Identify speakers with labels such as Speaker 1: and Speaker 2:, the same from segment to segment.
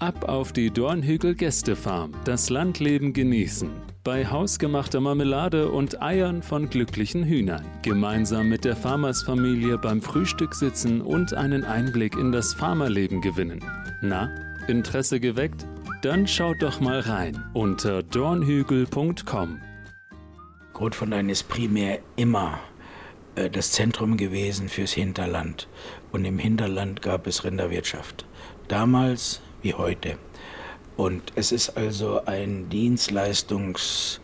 Speaker 1: Ab auf die Dornhügel Gästefarm, das Landleben genießen. Bei hausgemachter Marmelade und Eiern von glücklichen Hühnern. Gemeinsam mit der Farmersfamilie beim Frühstück sitzen und einen Einblick in das Farmerleben gewinnen. Na, Interesse geweckt? Dann schaut doch mal rein unter dornhügel.com.
Speaker 2: Grotfontein ist primär immer äh, das Zentrum gewesen fürs Hinterland. Und im Hinterland gab es Rinderwirtschaft. Damals wie heute. Und es ist also ein Dienstleistungsbetrieb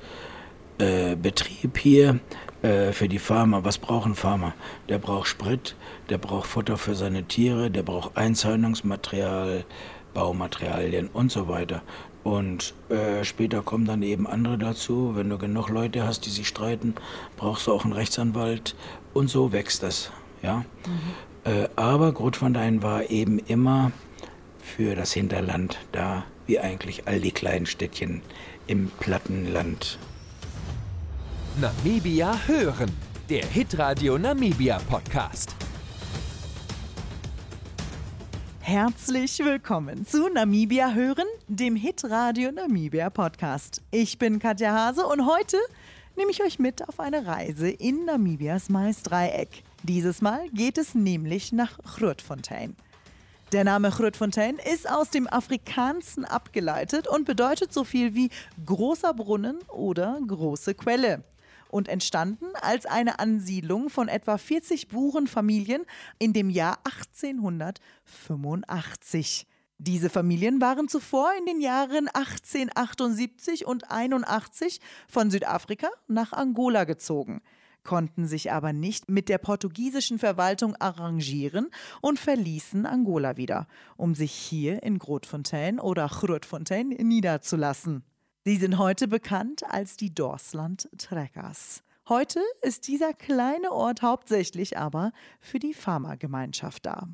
Speaker 2: äh, hier äh, für die Farmer. Was brauchen Farmer? Der braucht Sprit, der braucht Futter für seine Tiere, der braucht Einzäunungsmaterial, Baumaterialien und so weiter. Und äh, später kommen dann eben andere dazu. Wenn du genug Leute hast, die sich streiten, brauchst du auch einen Rechtsanwalt. Und so wächst das. Ja? Mhm. Äh, aber Grotvandein war eben immer für das Hinterland da, wie eigentlich all die kleinen Städtchen im Plattenland.
Speaker 3: Namibia hören, der Hitradio Namibia Podcast.
Speaker 4: Herzlich willkommen zu Namibia hören, dem Hitradio Namibia Podcast. Ich bin Katja Hase und heute nehme ich euch mit auf eine Reise in Namibias Maisdreieck. Dieses Mal geht es nämlich nach Grootfontein. Der Name Grootfontein ist aus dem Afrikanischen abgeleitet und bedeutet so viel wie großer Brunnen oder große Quelle und entstanden als eine Ansiedlung von etwa 40 Burenfamilien in dem Jahr 1885. Diese Familien waren zuvor in den Jahren 1878 und 81 von Südafrika nach Angola gezogen konnten sich aber nicht mit der portugiesischen Verwaltung arrangieren und verließen Angola wieder, um sich hier in Grootfontein oder Grootfontein niederzulassen. Sie sind heute bekannt als die Dorsland Trekkers. Heute ist dieser kleine Ort hauptsächlich aber für die Pharmagemeinschaft da.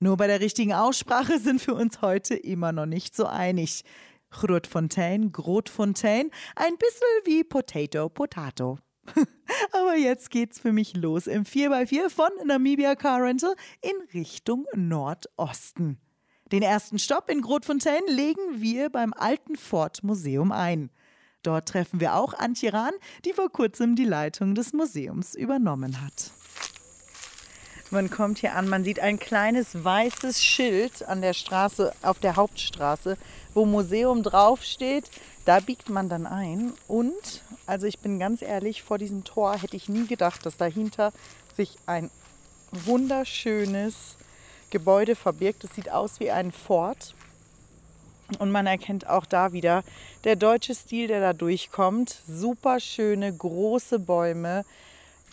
Speaker 4: Nur bei der richtigen Aussprache sind wir uns heute immer noch nicht so einig. Grootfontein, Grotfontein, ein bisschen wie Potato, Potato. Aber jetzt geht's für mich los im 4x4 von Namibia Car Rental in Richtung Nordosten. Den ersten Stopp in Grotfontein legen wir beim Alten Fort Museum ein. Dort treffen wir auch Antje Rahn, die vor kurzem die Leitung des Museums übernommen hat. Man kommt hier an, man sieht ein kleines weißes Schild an der Straße, auf der Hauptstraße, wo Museum draufsteht. Da biegt man dann ein und, also ich bin ganz ehrlich, vor diesem Tor hätte ich nie gedacht, dass dahinter sich ein wunderschönes Gebäude verbirgt. Es sieht aus wie ein Fort. Und man erkennt auch da wieder der deutsche Stil, der da durchkommt. Super schöne, große Bäume.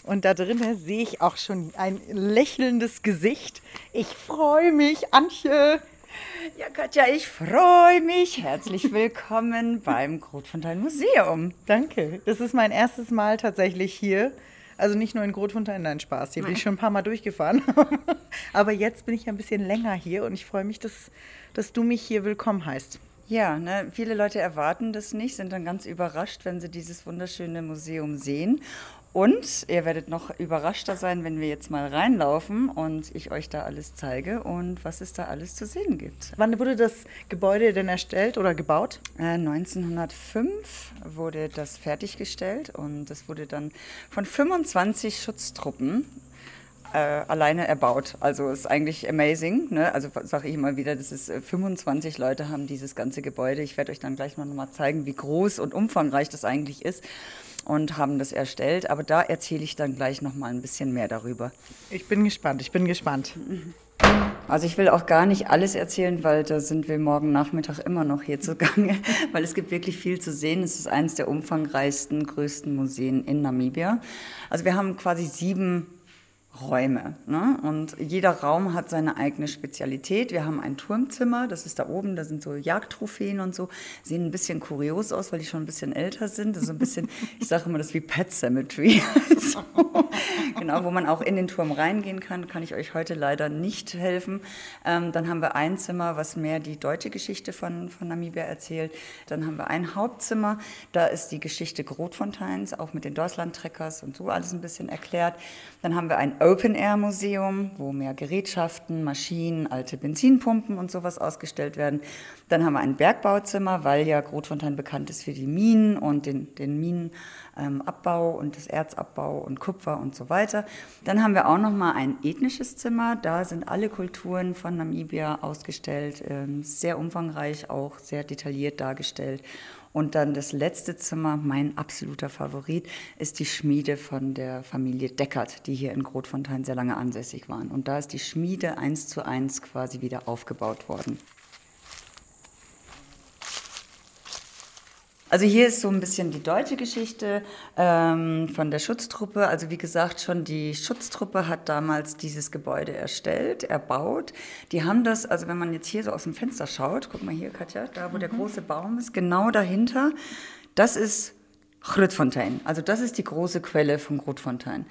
Speaker 4: Und da drinnen sehe ich auch schon ein lächelndes Gesicht. Ich freue mich, Antje.
Speaker 5: Ja, Katja, ich freue mich. Herzlich willkommen beim Grotfontein Museum.
Speaker 4: Danke. Das ist mein erstes Mal tatsächlich hier. Also nicht nur in Grotfontein, nein, Spaß. Hier bin ich schon ein paar Mal durchgefahren. Aber jetzt bin ich ein bisschen länger hier und ich freue mich, dass, dass du mich hier willkommen heißt.
Speaker 5: Ja, ne, viele Leute erwarten das nicht, sind dann ganz überrascht, wenn sie dieses wunderschöne Museum sehen. Und ihr werdet noch überraschter sein, wenn wir jetzt mal reinlaufen und ich euch da alles zeige und was es da alles zu sehen gibt.
Speaker 4: Wann wurde das Gebäude denn erstellt oder gebaut?
Speaker 5: Äh, 1905 wurde das fertiggestellt und das wurde dann von 25 Schutztruppen äh, alleine erbaut. Also ist eigentlich amazing. Ne? Also sage ich immer wieder, das ist 25 äh, Leute haben dieses ganze Gebäude. Ich werde euch dann gleich noch mal zeigen, wie groß und umfangreich das eigentlich ist und haben das erstellt. Aber da erzähle ich dann gleich noch mal ein bisschen mehr darüber.
Speaker 4: Ich bin gespannt, ich bin gespannt.
Speaker 5: Also ich will auch gar nicht alles erzählen, weil da sind wir morgen Nachmittag immer noch hier zugange, weil es gibt wirklich viel zu sehen. Es ist eines der umfangreichsten, größten Museen in Namibia. Also wir haben quasi sieben Räume. Ne? Und jeder Raum hat seine eigene Spezialität. Wir haben ein Turmzimmer, das ist da oben, da sind so Jagdtrophäen und so. Sehen ein bisschen kurios aus, weil die schon ein bisschen älter sind. Das ist ein bisschen, ich sage immer, das ist wie Pet Cemetery. so. genau, wo man auch in den Turm reingehen kann, kann ich euch heute leider nicht helfen. Ähm, dann haben wir ein Zimmer, was mehr die deutsche Geschichte von, von Namibia erzählt. Dann haben wir ein Hauptzimmer, da ist die Geschichte Grotfonteins, auch mit den Deutschland-Trekkers und so alles ein bisschen erklärt. Dann haben wir ein Open-Air-Museum, wo mehr Gerätschaften, Maschinen, alte Benzinpumpen und sowas ausgestellt werden. Dann haben wir ein Bergbauzimmer, weil ja Grotfontein bekannt ist für die Minen und den, den Minenabbau und das Erzabbau und Kupfer und so weiter. Dann haben wir auch noch mal ein ethnisches Zimmer. Da sind alle Kulturen von Namibia ausgestellt, ähm, sehr umfangreich, auch sehr detailliert dargestellt. Und dann das letzte Zimmer, mein absoluter Favorit, ist die Schmiede von der Familie Deckert, die hier in Grotfontein sehr lange ansässig waren. Und da ist die Schmiede eins zu eins quasi wieder aufgebaut worden. Also hier ist so ein bisschen die deutsche Geschichte ähm, von der Schutztruppe. Also wie gesagt, schon die Schutztruppe hat damals dieses Gebäude erstellt, erbaut. Die haben das, also wenn man jetzt hier so aus dem Fenster schaut, guck mal hier, Katja, da wo mhm. der große Baum ist, genau dahinter, das ist Grootfontein. Also das ist die große Quelle von Grootfontein.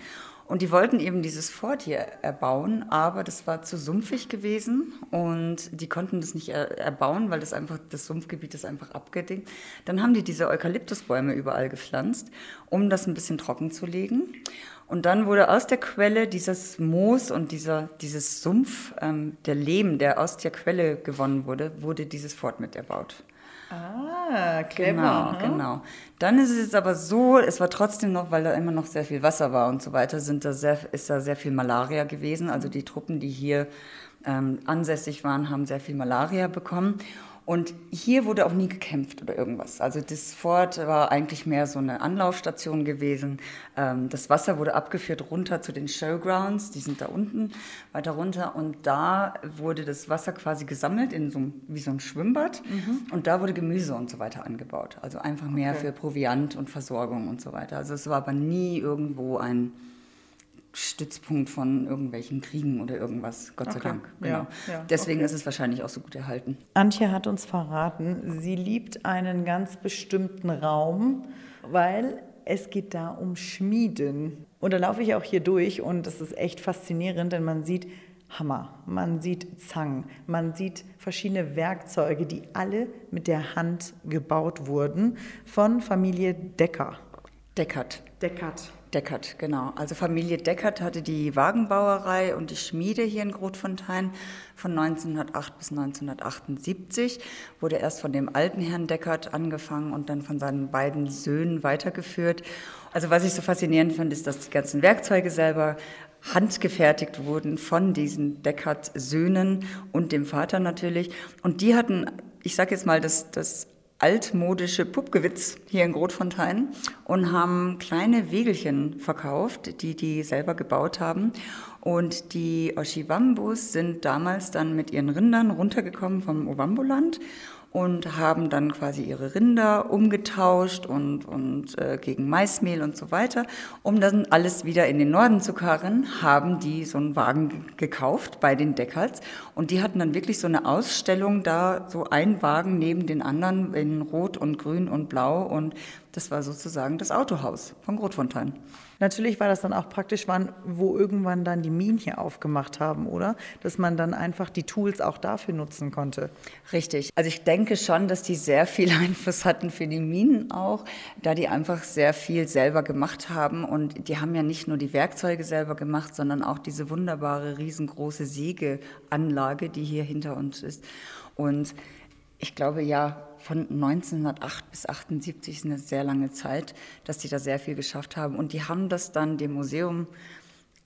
Speaker 5: Und die wollten eben dieses Fort hier erbauen, aber das war zu sumpfig gewesen und die konnten das nicht erbauen, weil das einfach das Sumpfgebiet ist einfach abgedeckt. Dann haben die diese Eukalyptusbäume überall gepflanzt, um das ein bisschen trocken zu legen. Und dann wurde aus der Quelle dieses Moos und dieser, dieses Sumpf, ähm, der Lehm, der aus der Quelle gewonnen wurde, wurde dieses Fort mit erbaut.
Speaker 4: Ah, clever.
Speaker 5: Genau, hm? genau. Dann ist es aber so, es war trotzdem noch, weil da immer noch sehr viel Wasser war und so weiter, sind da sehr, ist da sehr viel Malaria gewesen. Also die Truppen, die hier ähm, ansässig waren, haben sehr viel Malaria bekommen. Und hier wurde auch nie gekämpft oder irgendwas. Also das Fort war eigentlich mehr so eine Anlaufstation gewesen. Ähm, das Wasser wurde abgeführt runter zu den Showgrounds, die sind da unten weiter runter. Und da wurde das Wasser quasi gesammelt in so wie so ein Schwimmbad. Mhm. Und da wurde Gemüse und so weiter angebaut. Also einfach mehr okay. für Proviant und Versorgung und so weiter. Also es war aber nie irgendwo ein Stützpunkt von irgendwelchen Kriegen oder irgendwas, Gott sei Dank. Genau. Ja, ja, Deswegen okay. ist es wahrscheinlich auch so gut erhalten.
Speaker 4: Antje hat uns verraten, sie liebt einen ganz bestimmten Raum, weil es geht da um Schmieden. Und da laufe ich auch hier durch und das ist echt faszinierend, denn man sieht Hammer, man sieht Zangen, man sieht verschiedene Werkzeuge, die alle mit der Hand gebaut wurden von Familie Decker.
Speaker 5: Deckert.
Speaker 4: Deckert.
Speaker 5: Deckert, genau. Also Familie Deckert hatte die Wagenbauerei und die Schmiede hier in Grotfontein von 1908 bis 1978. Wurde erst von dem alten Herrn Deckert angefangen und dann von seinen beiden Söhnen weitergeführt. Also was ich so faszinierend finde, ist, dass die ganzen Werkzeuge selber handgefertigt wurden von diesen Deckert-Söhnen und dem Vater natürlich. Und die hatten, ich sage jetzt mal, das, das altmodische Puppgewitz hier in Grotfontein und haben kleine Wegelchen verkauft, die die selber gebaut haben. Und die Oshiwambus sind damals dann mit ihren Rindern runtergekommen vom Ovamboland und haben dann quasi ihre Rinder umgetauscht und, und äh, gegen Maismehl und so weiter. Um dann alles wieder in den Norden zu karren, haben die so einen Wagen gekauft bei den Deckerts und die hatten dann wirklich so eine Ausstellung da, so ein Wagen neben den anderen in Rot und Grün und Blau und das war sozusagen das Autohaus von Grotfontein.
Speaker 4: Natürlich war das dann auch praktisch, wann, wo irgendwann dann die Minen hier aufgemacht haben, oder? Dass man dann einfach die Tools auch dafür nutzen konnte.
Speaker 5: Richtig. Also ich denke schon, dass die sehr viel Einfluss hatten für die Minen auch, da die einfach sehr viel selber gemacht haben. Und die haben ja nicht nur die Werkzeuge selber gemacht, sondern auch diese wunderbare, riesengroße Sägeanlage, die hier hinter uns ist. Und ich glaube ja, von 1908 bis 78 ist eine sehr lange Zeit, dass die da sehr viel geschafft haben. Und die haben das dann dem Museum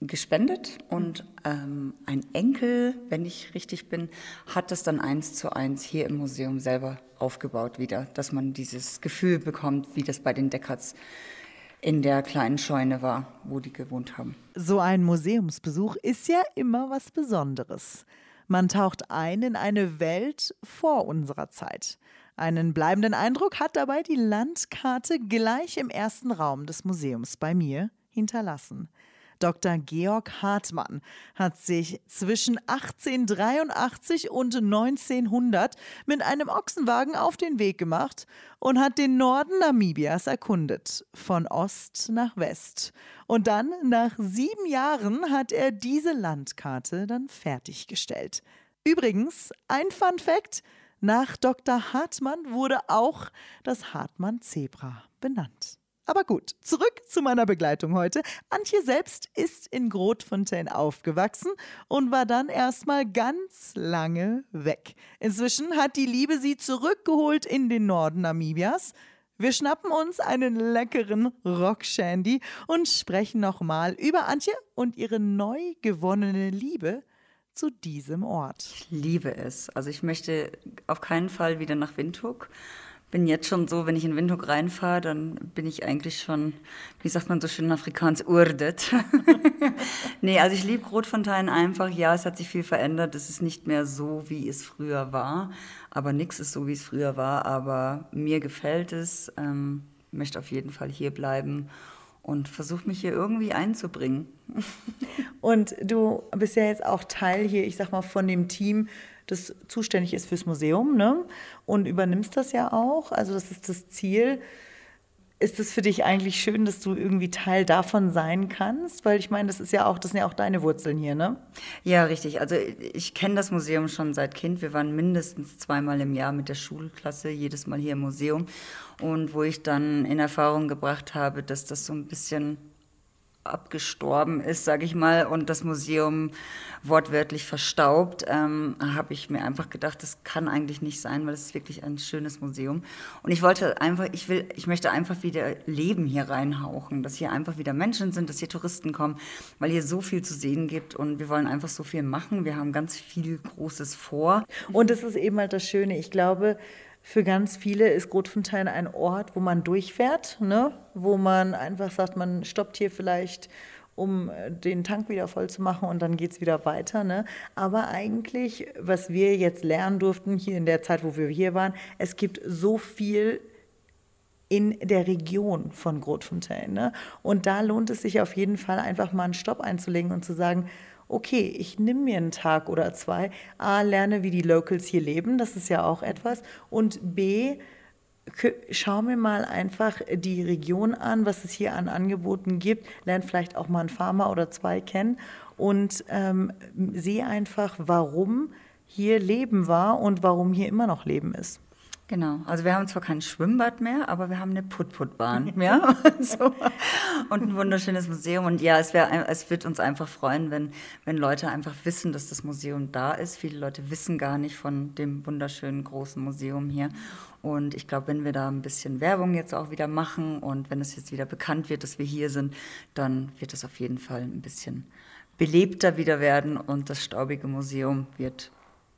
Speaker 5: gespendet und ähm, ein Enkel, wenn ich richtig bin, hat das dann eins zu eins hier im Museum selber aufgebaut wieder, dass man dieses Gefühl bekommt, wie das bei den Deckerts in der kleinen Scheune war, wo die gewohnt haben.
Speaker 4: So ein Museumsbesuch ist ja immer was Besonderes. Man taucht ein in eine Welt vor unserer Zeit. Einen bleibenden Eindruck hat dabei die Landkarte gleich im ersten Raum des Museums bei mir hinterlassen. Dr. Georg Hartmann hat sich zwischen 1883 und 1900 mit einem Ochsenwagen auf den Weg gemacht und hat den Norden Namibias erkundet, von Ost nach West. Und dann, nach sieben Jahren, hat er diese Landkarte dann fertiggestellt. Übrigens, ein Fun Fact: Nach Dr. Hartmann wurde auch das Hartmann-Zebra benannt. Aber gut, zurück zu meiner Begleitung heute. Antje selbst ist in Grotfontein aufgewachsen und war dann erstmal ganz lange weg. Inzwischen hat die Liebe sie zurückgeholt in den Norden Namibias. Wir schnappen uns einen leckeren Rockshandy und sprechen nochmal über Antje und ihre neu gewonnene Liebe zu diesem Ort.
Speaker 5: Ich liebe es. Also ich möchte auf keinen Fall wieder nach Windhoek bin jetzt schon so, wenn ich in Windhoek reinfahre, dann bin ich eigentlich schon, wie sagt man so schön in Afrikaans, urdet. nee, also ich liebe Rotfontein einfach. Ja, es hat sich viel verändert. Es ist nicht mehr so, wie es früher war. Aber nichts ist so, wie es früher war. Aber mir gefällt es. Ähm, möchte auf jeden Fall hier bleiben und versuche mich hier irgendwie einzubringen.
Speaker 4: und du bist ja jetzt auch Teil hier, ich sag mal, von dem Team das zuständig ist fürs Museum ne? und übernimmst das ja auch. Also das ist das Ziel. Ist es für dich eigentlich schön, dass du irgendwie Teil davon sein kannst? Weil ich meine, das ist ja auch, das sind ja auch deine Wurzeln hier, ne?
Speaker 5: Ja, richtig. Also ich kenne das Museum schon seit Kind. Wir waren mindestens zweimal im Jahr mit der Schulklasse, jedes Mal hier im Museum. Und wo ich dann in Erfahrung gebracht habe, dass das so ein bisschen abgestorben ist, sage ich mal, und das Museum wortwörtlich verstaubt, ähm, habe ich mir einfach gedacht, das kann eigentlich nicht sein, weil es ist wirklich ein schönes Museum. Und ich wollte einfach, ich will, ich möchte einfach wieder Leben hier reinhauchen, dass hier einfach wieder Menschen sind, dass hier Touristen kommen, weil hier so viel zu sehen gibt und wir wollen einfach so viel machen. Wir haben ganz viel Großes vor.
Speaker 4: Und das ist eben halt das Schöne. Ich glaube, für ganz viele ist Grotfontein ein Ort, wo man durchfährt, ne? wo man einfach sagt, man stoppt hier vielleicht, um äh, den Tank wieder voll zu machen und dann geht es wieder weiter. Ne? Aber eigentlich, was wir jetzt lernen durften, hier in der Zeit, wo wir hier waren, es gibt so viel in der Region von Grotfontein. Ne? Und da lohnt es sich auf jeden Fall einfach mal einen Stopp einzulegen und zu sagen, okay, ich nehme mir einen Tag oder zwei, A, lerne, wie die Locals hier leben, das ist ja auch etwas, und B, schau mir mal einfach die Region an, was es hier an Angeboten gibt, lerne vielleicht auch mal einen Farmer oder zwei kennen. Und ähm, sehe einfach, warum hier Leben war und warum hier immer noch Leben ist.
Speaker 5: Genau, also wir haben zwar kein Schwimmbad mehr, aber wir haben eine Put-Put-Bahn mehr so. und ein wunderschönes Museum. Und ja, es, wär, es wird uns einfach freuen, wenn, wenn Leute einfach wissen, dass das Museum da ist. Viele Leute wissen gar nicht von dem wunderschönen großen Museum hier. Und ich glaube, wenn wir da ein bisschen Werbung jetzt auch wieder machen und wenn es jetzt wieder bekannt wird, dass wir hier sind, dann wird es auf jeden Fall ein bisschen belebter wieder werden und das staubige Museum wird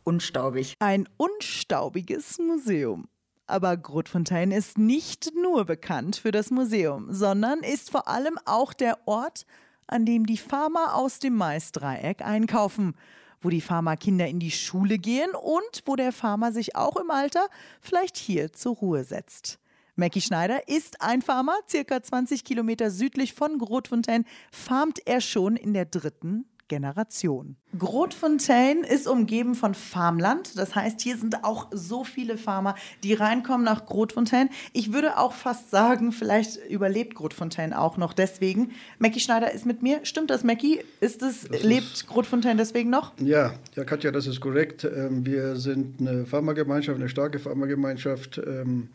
Speaker 5: unstaubig.
Speaker 4: Ein unstaubiges Museum. Aber Grotfontein ist nicht nur bekannt für das Museum, sondern ist vor allem auch der Ort, an dem die Farmer aus dem Maisdreieck einkaufen, wo die Farmerkinder in die Schule gehen und wo der Farmer sich auch im Alter vielleicht hier zur Ruhe setzt. Mackie Schneider ist ein Farmer, circa 20 Kilometer südlich von Grotfontein, farmt er schon in der dritten Generation. Grotfontein ist umgeben von Farmland. Das heißt, hier sind auch so viele Farmer, die reinkommen nach Grotfontein. Ich würde auch fast sagen, vielleicht überlebt Grotfontein auch noch deswegen. Mackie Schneider ist mit mir. Stimmt das, Mackie? Ist es, das lebt ist, Grotfontein deswegen noch?
Speaker 6: Ja, ja, Katja, das ist korrekt. Ähm, wir sind eine Farmergemeinschaft, eine starke Farmergemeinschaft. Ähm,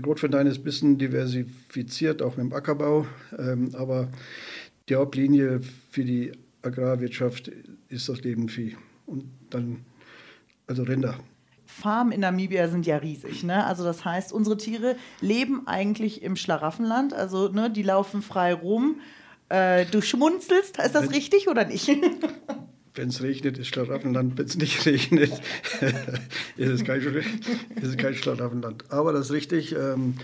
Speaker 6: Grotfontein ist ein bisschen diversifiziert, auch mit dem Ackerbau. Ähm, aber die Hauptlinie für die Agrarwirtschaft ist das Leben Vieh. Und dann, also Rinder.
Speaker 4: Farmen in Namibia sind ja riesig. Ne? Also das heißt, unsere Tiere leben eigentlich im Schlaraffenland. Also ne, die laufen frei rum. Äh, du schmunzelst, ist das Wenn, richtig oder nicht?
Speaker 6: Wenn es regnet, ist Schlaraffenland. Wenn es nicht regnet, ist, es kein, ist es kein Schlaraffenland. Aber das ist richtig. Ähm,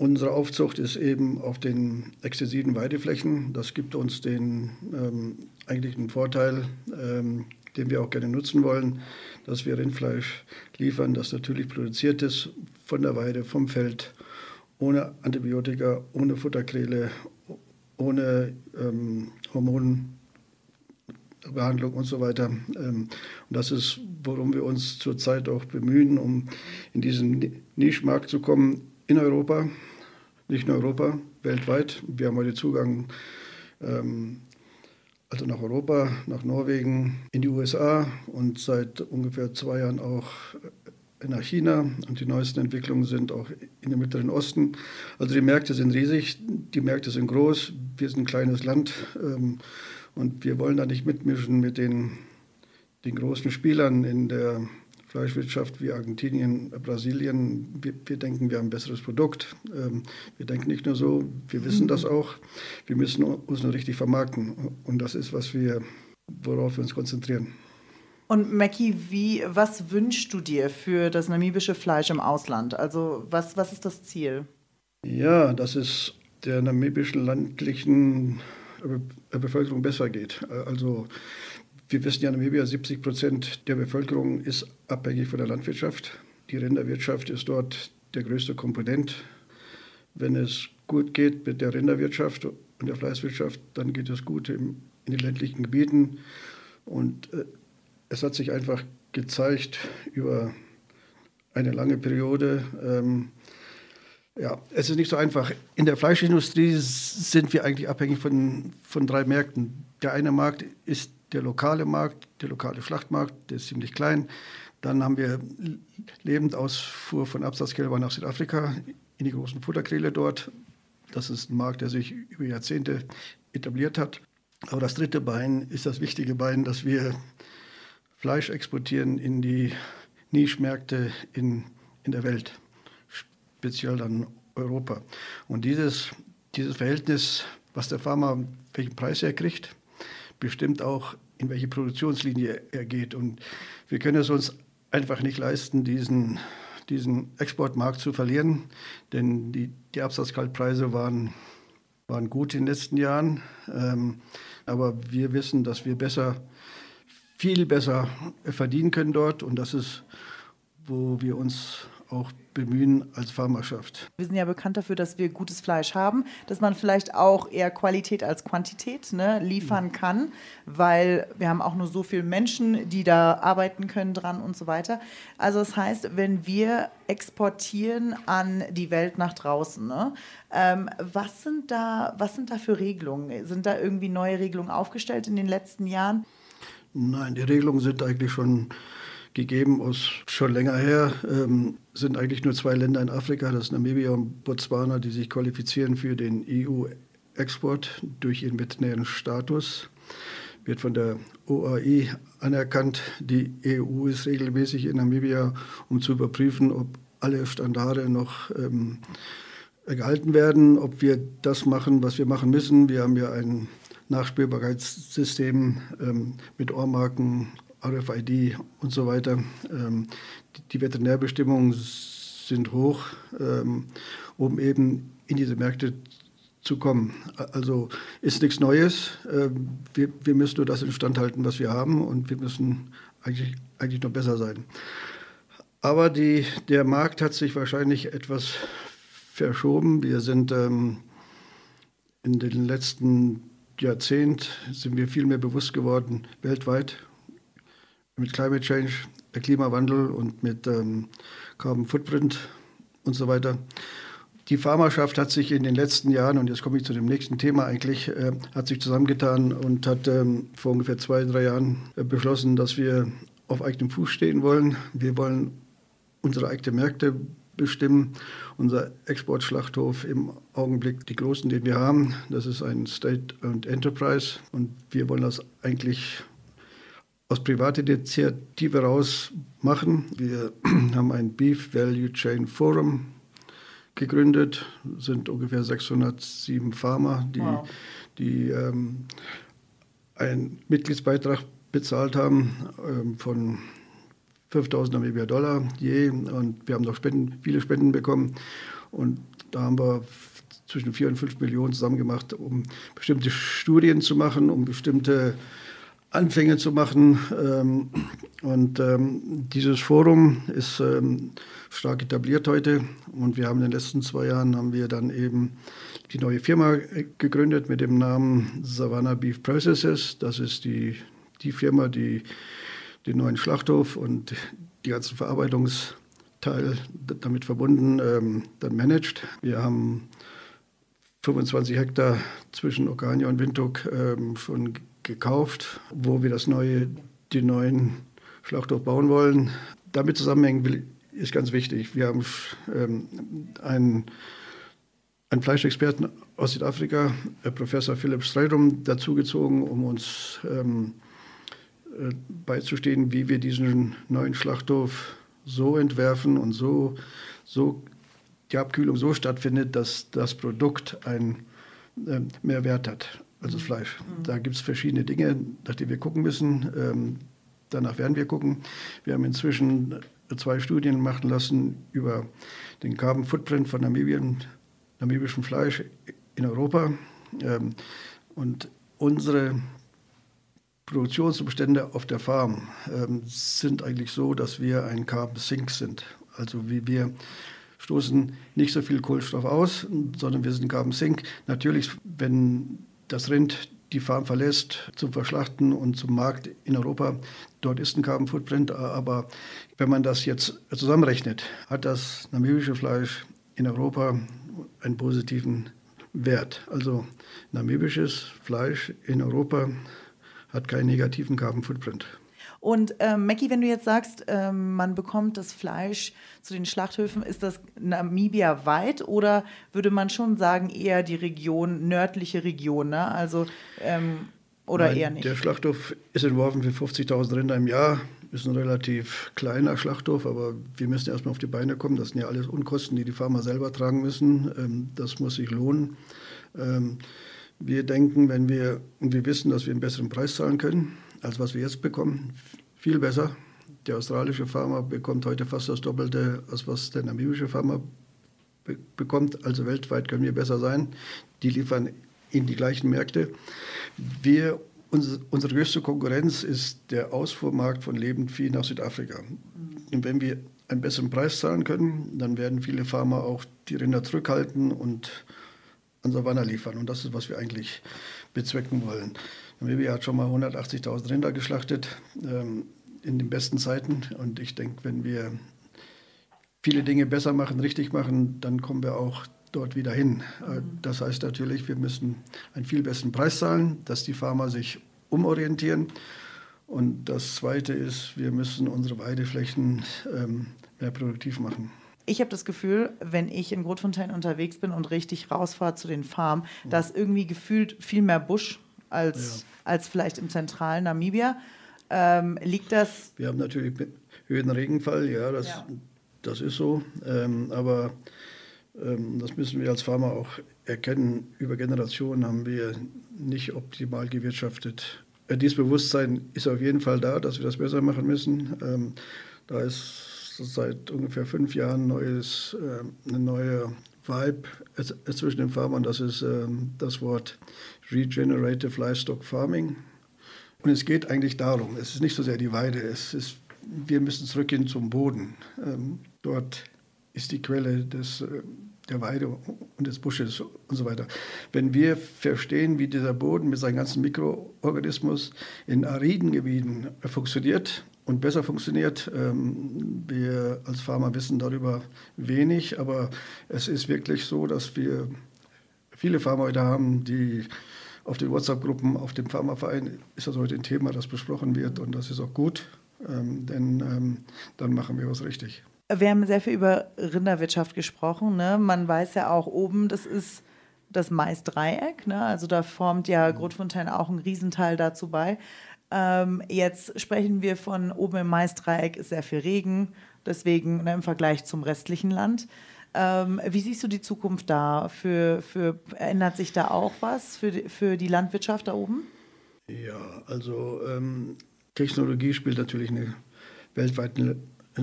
Speaker 6: Unsere Aufzucht ist eben auf den extensiven Weideflächen. Das gibt uns den ähm, eigentlichen Vorteil, ähm, den wir auch gerne nutzen wollen, dass wir Rindfleisch liefern, das natürlich produziert ist von der Weide, vom Feld, ohne Antibiotika, ohne Futterkräle, ohne ähm, Hormonbehandlung und so weiter. Ähm, und das ist, worum wir uns zurzeit auch bemühen, um in diesen Nischmarkt zu kommen in Europa, nicht nur Europa, weltweit. Wir haben heute Zugang ähm, also nach Europa, nach Norwegen, in die USA und seit ungefähr zwei Jahren auch nach China und die neuesten Entwicklungen sind auch in dem Mittleren Osten. Also die Märkte sind riesig, die Märkte sind groß, wir sind ein kleines Land ähm, und wir wollen da nicht mitmischen mit den, den großen Spielern in der Fleischwirtschaft wie Argentinien, Brasilien. Wir, wir denken, wir haben ein besseres Produkt. Ähm, wir denken nicht nur so, wir wissen das auch. Wir müssen uns nur richtig vermarkten und das ist, was wir, worauf wir uns konzentrieren.
Speaker 4: Und Mackie, wie, was wünschst du dir für das namibische Fleisch im Ausland? Also was, was ist das Ziel?
Speaker 6: Ja, dass es der namibischen landlichen Bevölkerung besser geht. Also wir wissen ja, Namibia, 70 Prozent der Bevölkerung ist abhängig von der Landwirtschaft. Die Rinderwirtschaft ist dort der größte Komponent. Wenn es gut geht mit der Rinderwirtschaft und der Fleischwirtschaft, dann geht es gut in den ländlichen Gebieten. Und äh, es hat sich einfach gezeigt über eine lange Periode. Ähm, ja, es ist nicht so einfach. In der Fleischindustrie sind wir eigentlich abhängig von, von drei Märkten. Der eine Markt ist der lokale Markt, der lokale Schlachtmarkt, der ist ziemlich klein. Dann haben wir Lebendausfuhr von Absatzkälbern nach Südafrika in die großen Futterkriele dort. Das ist ein Markt, der sich über Jahrzehnte etabliert hat. Aber das dritte Bein ist das wichtige Bein, dass wir Fleisch exportieren in die Nischmärkte in, in der Welt, speziell dann Europa. Und dieses, dieses Verhältnis, was der Farmer, welchen Preis er kriegt, bestimmt auch, in welche Produktionslinie er geht. Und wir können es uns einfach nicht leisten, diesen, diesen Exportmarkt zu verlieren, denn die, die Absatzkaltpreise waren, waren gut in den letzten Jahren. Ähm, aber wir wissen, dass wir besser viel besser verdienen können dort. Und das ist, wo wir uns auch bemühen als Farmerschaft.
Speaker 4: Wir sind ja bekannt dafür, dass wir gutes Fleisch haben, dass man vielleicht auch eher Qualität als Quantität ne, liefern mhm. kann, weil wir haben auch nur so viele Menschen, die da arbeiten können dran und so weiter. Also das heißt, wenn wir exportieren an die Welt nach draußen, ne, ähm, was, sind da, was sind da für Regelungen? Sind da irgendwie neue Regelungen aufgestellt in den letzten Jahren?
Speaker 6: Nein, die Regelungen sind eigentlich schon gegeben, aus schon länger her. Ähm, sind eigentlich nur zwei Länder in Afrika, das ist Namibia und Botswana, die sich qualifizieren für den EU-Export durch ihren veterinären Status. Wird von der OAI anerkannt. Die EU ist regelmäßig in Namibia, um zu überprüfen, ob alle Standarde noch ähm, gehalten werden, ob wir das machen, was wir machen müssen. Wir haben ja ein Nachspielbarkeitssystem ähm, mit Ohrmarken, RFID und so weiter. Ähm, die, die, Veterinärbestimmungen sind hoch, ähm, um eben in diese Märkte zu kommen. Also ist nichts Neues. Ähm, wir, wir, müssen nur das instand halten, was wir haben und wir müssen eigentlich, eigentlich noch besser sein. Aber die, der Markt hat sich wahrscheinlich etwas verschoben. Wir sind ähm, in den letzten Jahrzehnt sind wir viel mehr bewusst geworden, weltweit, mit Climate Change, der Klimawandel und mit ähm, Carbon Footprint und so weiter. Die Pharmaschaft hat sich in den letzten Jahren, und jetzt komme ich zu dem nächsten Thema eigentlich, äh, hat sich zusammengetan und hat ähm, vor ungefähr zwei, drei Jahren äh, beschlossen, dass wir auf eigenem Fuß stehen wollen. Wir wollen unsere eigenen Märkte bestimmen. Unser Exportschlachthof im Augenblick, die großen, den wir haben, das ist ein State and Enterprise und wir wollen das eigentlich aus privater Initiative raus machen. Wir haben ein Beef Value Chain Forum gegründet, sind ungefähr 607 Farmer, die, wow. die ähm, einen Mitgliedsbeitrag bezahlt haben ähm, von 5000 Namibia Dollar je und wir haben noch Spenden, viele Spenden bekommen und da haben wir zwischen 4 und 5 Millionen zusammen gemacht, um bestimmte Studien zu machen, um bestimmte Anfänge zu machen. Ähm, und ähm, dieses Forum ist ähm, stark etabliert heute. Und wir haben in den letzten zwei Jahren haben wir dann eben die neue Firma gegründet mit dem Namen Savannah Beef Processes. Das ist die, die Firma, die den neuen Schlachthof und die ganzen Verarbeitungsteile damit verbunden dann managt. Wir haben 25 Hektar zwischen Okania und Windhoek ähm, schon gekauft, wo wir das neue, den neuen Schlachthof bauen wollen. Damit zusammenhängen ist ganz wichtig. Wir haben ähm, einen, einen Fleischexperten aus Südafrika, äh, Professor Philipp Streidum, dazugezogen, um uns ähm, äh, beizustehen, wie wir diesen neuen Schlachthof so entwerfen und so, so die Abkühlung so stattfindet, dass das Produkt einen äh, Mehrwert hat, also das Fleisch. Mhm. Da gibt es verschiedene Dinge, nach denen wir gucken müssen. Ähm, danach werden wir gucken. Wir haben inzwischen zwei Studien machen lassen über den Carbon Footprint von Namibien, namibischem Fleisch in Europa. Ähm, und unsere Produktionsumstände auf der Farm ähm, sind eigentlich so, dass wir ein Carbon Sink sind. Also wie wir stoßen nicht so viel Kohlenstoff aus, sondern wir sind Carbon Sink. Natürlich, wenn das Rind die Farm verlässt zum Verschlachten und zum Markt in Europa, dort ist ein Carbon Footprint. Aber wenn man das jetzt zusammenrechnet, hat das namibische Fleisch in Europa einen positiven Wert. Also namibisches Fleisch in Europa hat keinen negativen Carbon Footprint.
Speaker 4: Und ähm, Mackie, wenn du jetzt sagst, ähm, man bekommt das Fleisch zu den Schlachthöfen, ist das Namibia weit oder würde man schon sagen, eher die Region, nördliche Region, ne? Also ähm, oder
Speaker 6: Nein,
Speaker 4: eher nicht?
Speaker 6: Der Schlachthof ist entworfen für 50.000 Rinder im Jahr. Ist ein relativ kleiner Schlachthof, aber wir müssen erstmal auf die Beine kommen. Das sind ja alles Unkosten, die die Farmer selber tragen müssen. Ähm, das muss sich lohnen. Ähm, wir denken, wenn wir, und wir wissen, dass wir einen besseren Preis zahlen können, als was wir jetzt bekommen. Viel besser. Der australische Farmer bekommt heute fast das Doppelte, als was der namibische Farmer be bekommt. Also weltweit können wir besser sein. Die liefern in die gleichen Märkte. Wir, uns, unsere größte Konkurrenz ist der Ausfuhrmarkt von Lebendvieh nach Südafrika. Und wenn wir einen besseren Preis zahlen können, dann werden viele Farmer auch die Rinder zurückhalten und an Savanna liefern. Und das ist, was wir eigentlich bezwecken wollen. Namibia hat schon mal 180.000 Rinder geschlachtet ähm, in den besten Zeiten. Und ich denke, wenn wir viele Dinge besser machen, richtig machen, dann kommen wir auch dort wieder hin. Äh, mhm. Das heißt natürlich, wir müssen einen viel besseren Preis zahlen, dass die Farmer sich umorientieren. Und das Zweite ist, wir müssen unsere Weideflächen ähm, mehr produktiv machen.
Speaker 4: Ich habe das Gefühl, wenn ich in Grotfontein unterwegs bin und richtig rausfahre zu den Farmen, mhm. da ist irgendwie gefühlt viel mehr Busch als, ja. als vielleicht im zentralen Namibia. Ähm, liegt das?
Speaker 6: Wir haben natürlich höheren Regenfall, ja, das, ja. das ist so. Ähm, aber ähm, das müssen wir als Farmer auch erkennen. Über Generationen haben wir nicht optimal gewirtschaftet. Äh, dieses Bewusstsein ist auf jeden Fall da, dass wir das besser machen müssen. Ähm, da ist seit ungefähr fünf Jahren neues, äh, eine neue Vibe zwischen den Farmern. Das ist ähm, das Wort Regenerative Livestock Farming. Und es geht eigentlich darum, es ist nicht so sehr die Weide, es ist, wir müssen zurückgehen zum Boden. Ähm, dort ist die Quelle des, äh, der Weide und des Busches und so weiter. Wenn wir verstehen, wie dieser Boden mit seinem ganzen Mikroorganismus in ariden Gebieten funktioniert und besser funktioniert, ähm, wir als Farmer wissen darüber wenig, aber es ist wirklich so, dass wir viele Farmer heute haben, die auf den WhatsApp-Gruppen, auf dem Pharmaverein ist das heute ein Thema, das besprochen wird und das ist auch gut, ähm, denn ähm, dann machen wir was richtig.
Speaker 4: Wir haben sehr viel über Rinderwirtschaft gesprochen. Ne? Man weiß ja auch oben, das ist das Maisdreieck. Ne? Also da formt ja Grotfontein auch einen Riesenteil dazu bei. Ähm, jetzt sprechen wir von oben im Maisdreieck ist sehr viel Regen, deswegen ne, im Vergleich zum restlichen Land. Ähm, wie siehst du die Zukunft da? Für, für, ändert sich da auch was für die, für die Landwirtschaft da oben?
Speaker 6: Ja, also ähm, Technologie spielt natürlich eine weltweit eine,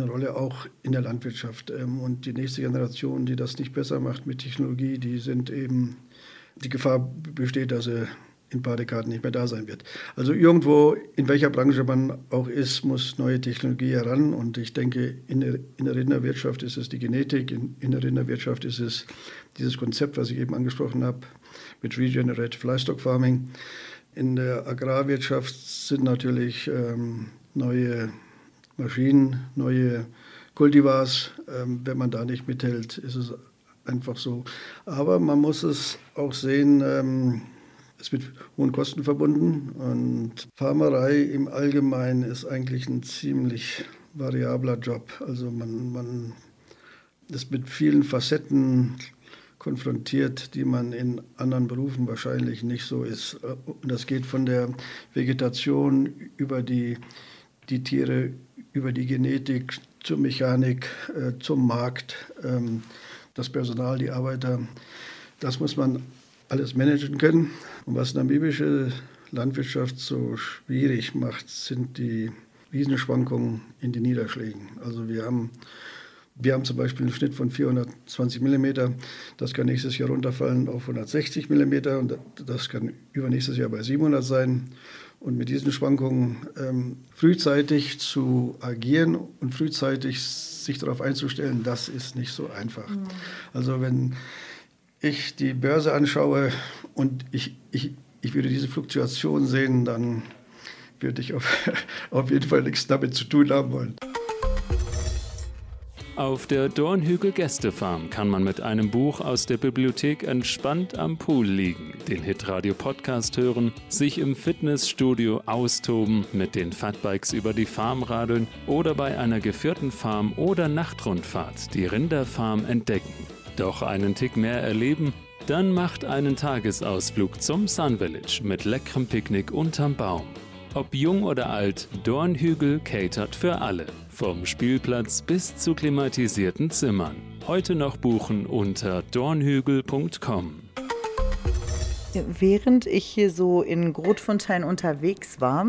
Speaker 6: Rolle, auch in der Landwirtschaft. Ähm, und die nächste Generation, die das nicht besser macht mit Technologie, die sind eben, die Gefahr besteht, dass sie in Dekaden nicht mehr da sein wird. Also irgendwo, in welcher Branche man auch ist, muss neue Technologie heran. Und ich denke, in der, in der Rinderwirtschaft ist es die Genetik, in, in der Rinderwirtschaft ist es dieses Konzept, was ich eben angesprochen habe, mit Regenerative Livestock Farming. In der Agrarwirtschaft sind natürlich ähm, neue Maschinen, neue Kultivars. Ähm, wenn man da nicht mithält, ist es einfach so. Aber man muss es auch sehen, ähm, ist mit hohen Kosten verbunden und Farmerei im Allgemeinen ist eigentlich ein ziemlich variabler Job. Also man, man ist mit vielen Facetten konfrontiert, die man in anderen Berufen wahrscheinlich nicht so ist. Und das geht von der Vegetation über die, die Tiere, über die Genetik zur Mechanik, äh, zum Markt, ähm, das Personal, die Arbeiter. Das muss man alles managen können. Und was namibische Landwirtschaft so schwierig macht, sind die Riesenschwankungen in den Niederschlägen. Also wir haben, wir haben zum Beispiel einen Schnitt von 420 mm. Das kann nächstes Jahr runterfallen auf 160 mm und das kann übernächstes Jahr bei 700 sein. Und mit diesen Schwankungen ähm, frühzeitig zu agieren und frühzeitig sich darauf einzustellen, das ist nicht so einfach. Mhm. Also wenn ich die Börse anschaue und ich, ich, ich würde diese Fluktuation sehen, dann würde ich auf, auf jeden Fall nichts damit zu tun haben wollen.
Speaker 1: Auf der Dornhügel Gästefarm kann man mit einem Buch aus der Bibliothek entspannt am Pool liegen, den Hitradio Podcast hören, sich im Fitnessstudio austoben, mit den Fatbikes über die Farm radeln oder bei einer geführten Farm oder Nachtrundfahrt die Rinderfarm entdecken. Doch einen Tick mehr erleben? Dann macht einen Tagesausflug zum Sun Village mit leckerem Picknick unterm Baum. Ob jung oder alt, Dornhügel catert für alle. Vom Spielplatz bis zu klimatisierten Zimmern. Heute noch buchen unter dornhügel.com.
Speaker 4: Während ich hier so in Grotfontein unterwegs war,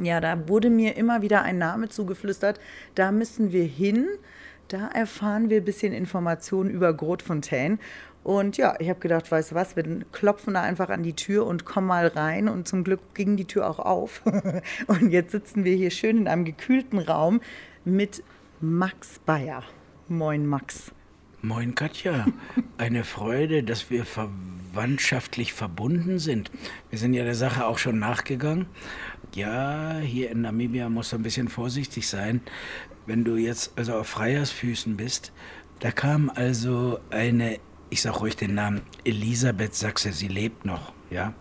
Speaker 4: ja, da wurde mir immer wieder ein Name zugeflüstert. Da müssen wir hin. Da erfahren wir ein bisschen Informationen über Grotfontaine. Und ja, ich habe gedacht, weißt du was, wir klopfen da einfach an die Tür und kommen mal rein. Und zum Glück ging die Tür auch auf. und jetzt sitzen wir hier schön in einem gekühlten Raum mit Max Bayer. Moin, Max.
Speaker 2: Moin, Katja. Eine Freude, dass wir verwandtschaftlich verbunden sind. Wir sind ja der Sache auch schon nachgegangen. Ja, hier in Namibia muss ein bisschen vorsichtig sein wenn du jetzt also auf Freiersfüßen bist, da kam also eine, ich sag ruhig den Namen, Elisabeth Sachse, sie lebt noch, ja.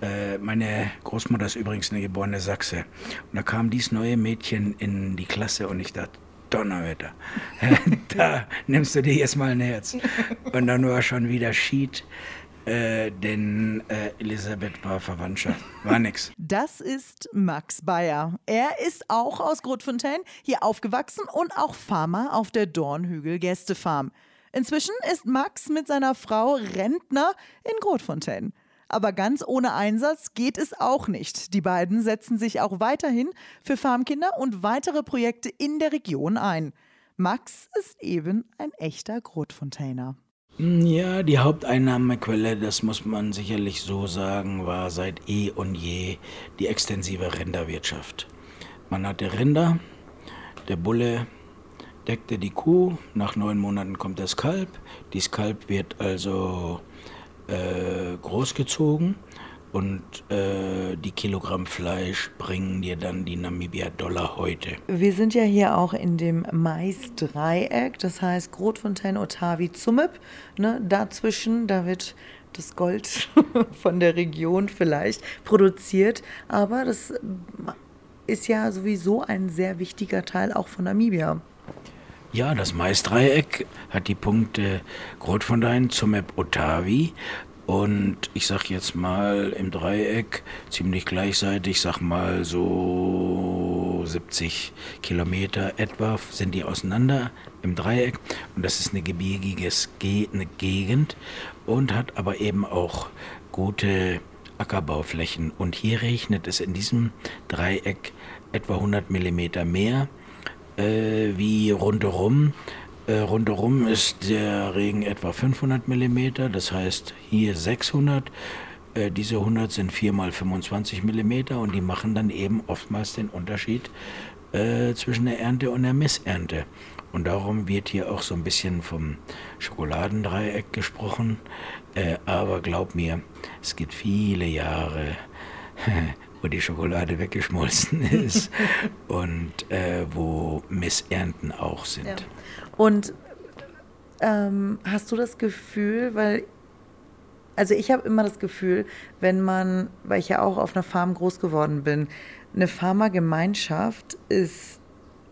Speaker 2: Äh, meine Großmutter ist übrigens eine geborene Sachse. Und da kam dieses neue Mädchen in die Klasse und ich dachte, Donnerwetter, da nimmst du dir jetzt mal ein Herz. Und dann war schon wieder Schied. Äh, denn äh, Elisabeth war Verwandtschaft. War nix.
Speaker 4: Das ist Max Bayer. Er ist auch aus Grotfontaine, hier aufgewachsen und auch Farmer auf der Dornhügel Gästefarm. Inzwischen ist Max mit seiner Frau Rentner in Grotfontaine. Aber ganz ohne Einsatz geht es auch nicht. Die beiden setzen sich auch weiterhin für Farmkinder und weitere Projekte in der Region ein. Max ist eben ein echter Grotfontainer.
Speaker 2: Ja, die Haupteinnahmequelle, das muss man sicherlich so sagen, war seit eh und je die extensive Rinderwirtschaft. Man hatte Rinder, der Bulle deckte die Kuh, nach neun Monaten kommt das Kalb, dieses Kalb wird also äh, großgezogen und äh, die Kilogramm Fleisch bringen dir dann die Namibia-Dollar heute.
Speaker 4: Wir sind ja hier auch in dem Mais-Dreieck, das heißt Grotfontein, Otavi, Zumip. Ne? Dazwischen, da wird das Gold von der Region vielleicht produziert, aber das ist ja sowieso ein sehr wichtiger Teil auch von Namibia.
Speaker 2: Ja, das Maisdreieck hat die Punkte Grotfontein, Zumep, Otavi. Und ich sag jetzt mal im Dreieck ziemlich gleichzeitig, sag mal so 70 Kilometer etwa sind die auseinander im Dreieck. Und das ist eine gebirgige Gegend und hat aber eben auch gute Ackerbauflächen. Und hier regnet es in diesem Dreieck etwa 100 Millimeter mehr äh, wie rundherum. Äh, rundherum ist der Regen etwa 500 mm, das heißt hier 600. Äh, diese 100 sind 4 mal 25 mm und die machen dann eben oftmals den Unterschied äh, zwischen der Ernte und der Missernte. Und darum wird hier auch so ein bisschen vom Schokoladendreieck gesprochen. Äh, aber glaub mir, es gibt viele Jahre, wo die Schokolade weggeschmolzen ist und äh, wo Missernten auch sind. Ja.
Speaker 4: Und ähm, hast du das Gefühl, weil also ich habe immer das Gefühl, wenn man, weil ich ja auch auf einer Farm groß geworden bin, eine Pharmagemeinschaft ist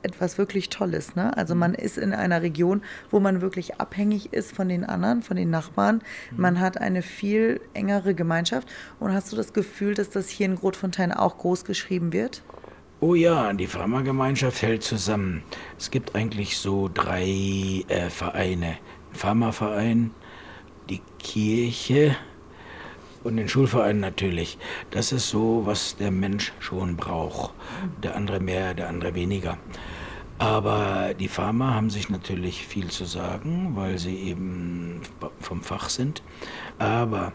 Speaker 4: etwas wirklich Tolles. Ne? Also man ist in einer Region, wo man wirklich abhängig ist von den anderen, von den Nachbarn. Man hat eine viel engere Gemeinschaft. Und hast du das Gefühl, dass das hier in Grotfontein auch groß geschrieben wird?
Speaker 2: Oh ja, die Pharmagemeinschaft hält zusammen. Es gibt eigentlich so drei äh, Vereine. Pharmaverein, die Kirche und den Schulverein natürlich. Das ist so, was der Mensch schon braucht. Der andere mehr, der andere weniger. Aber die Pharma haben sich natürlich viel zu sagen, weil sie eben vom Fach sind. Aber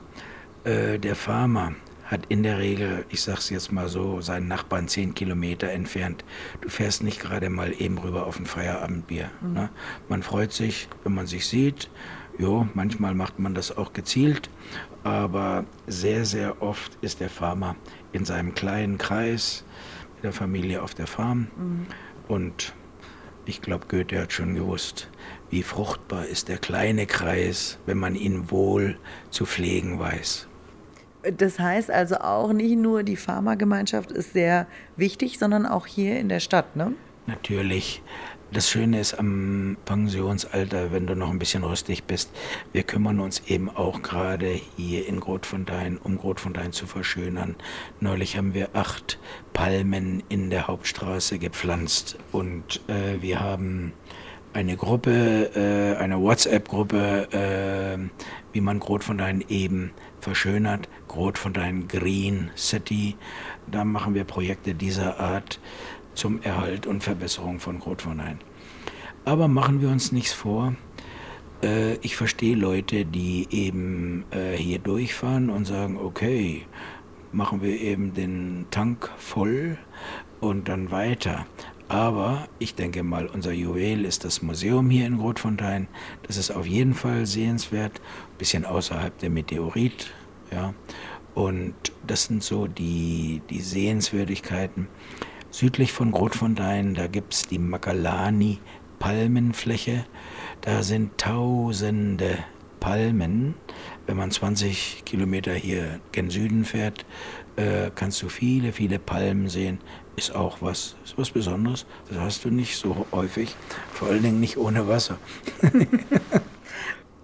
Speaker 2: äh, der Pharma hat in der Regel, ich sag's jetzt mal so, seinen Nachbarn zehn Kilometer entfernt. Du fährst nicht gerade mal eben rüber auf ein Feierabendbier. Mhm. Ne? Man freut sich, wenn man sich sieht. Jo, manchmal macht man das auch gezielt, aber sehr, sehr oft ist der Farmer in seinem kleinen Kreis mit der Familie auf der Farm. Mhm. Und ich glaube, Goethe hat schon gewusst, wie fruchtbar ist der kleine Kreis, wenn man ihn wohl zu pflegen weiß.
Speaker 4: Das heißt also auch nicht nur die Pharmagemeinschaft ist sehr wichtig, sondern auch hier in der Stadt, ne?
Speaker 2: Natürlich. Das Schöne ist am Pensionsalter, wenn du noch ein bisschen rüstig bist, wir kümmern uns eben auch gerade hier in Grotfontein, um Grotfontein zu verschönern. Neulich haben wir acht Palmen in der Hauptstraße gepflanzt und äh, wir haben eine Gruppe, äh, eine WhatsApp-Gruppe, äh, wie man Grotfontein eben verschönert. Grotfontein Green City. Da machen wir Projekte dieser Art zum Erhalt und Verbesserung von Grotwein. Aber machen wir uns nichts vor. Äh, ich verstehe Leute, die eben äh, hier durchfahren und sagen, okay, machen wir eben den Tank voll und dann weiter. Aber ich denke mal, unser Juwel ist das Museum hier in Grotfontein. Das ist auf jeden Fall sehenswert, ein bisschen außerhalb der Meteorit. Ja. Und das sind so die, die Sehenswürdigkeiten. Südlich von Grotfontein, da gibt es die Makalani-Palmenfläche. Da sind tausende Palmen. Wenn man 20 Kilometer hier gen Süden fährt, äh, kannst du viele, viele Palmen sehen. Ist auch was, ist was Besonderes. Das hast du nicht so häufig. Vor allen Dingen nicht ohne Wasser.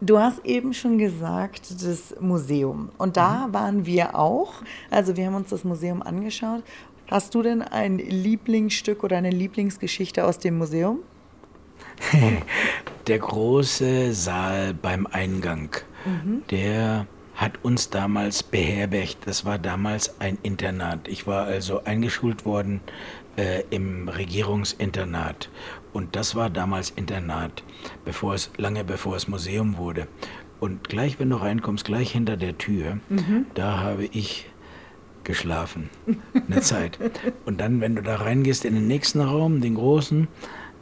Speaker 4: Du hast eben schon gesagt, das Museum. Und da mhm. waren wir auch. Also wir haben uns das Museum angeschaut. Hast du denn ein Lieblingsstück oder eine Lieblingsgeschichte aus dem Museum?
Speaker 2: Der große Saal beim Eingang, mhm. der hat uns damals beherbergt. Das war damals ein Internat. Ich war also eingeschult worden äh, im Regierungsinternat. Und das war damals Internat, bevor es, lange bevor es Museum wurde. Und gleich, wenn du reinkommst, gleich hinter der Tür, mhm. da habe ich geschlafen. Eine Zeit. Und dann, wenn du da reingehst in den nächsten Raum, den großen,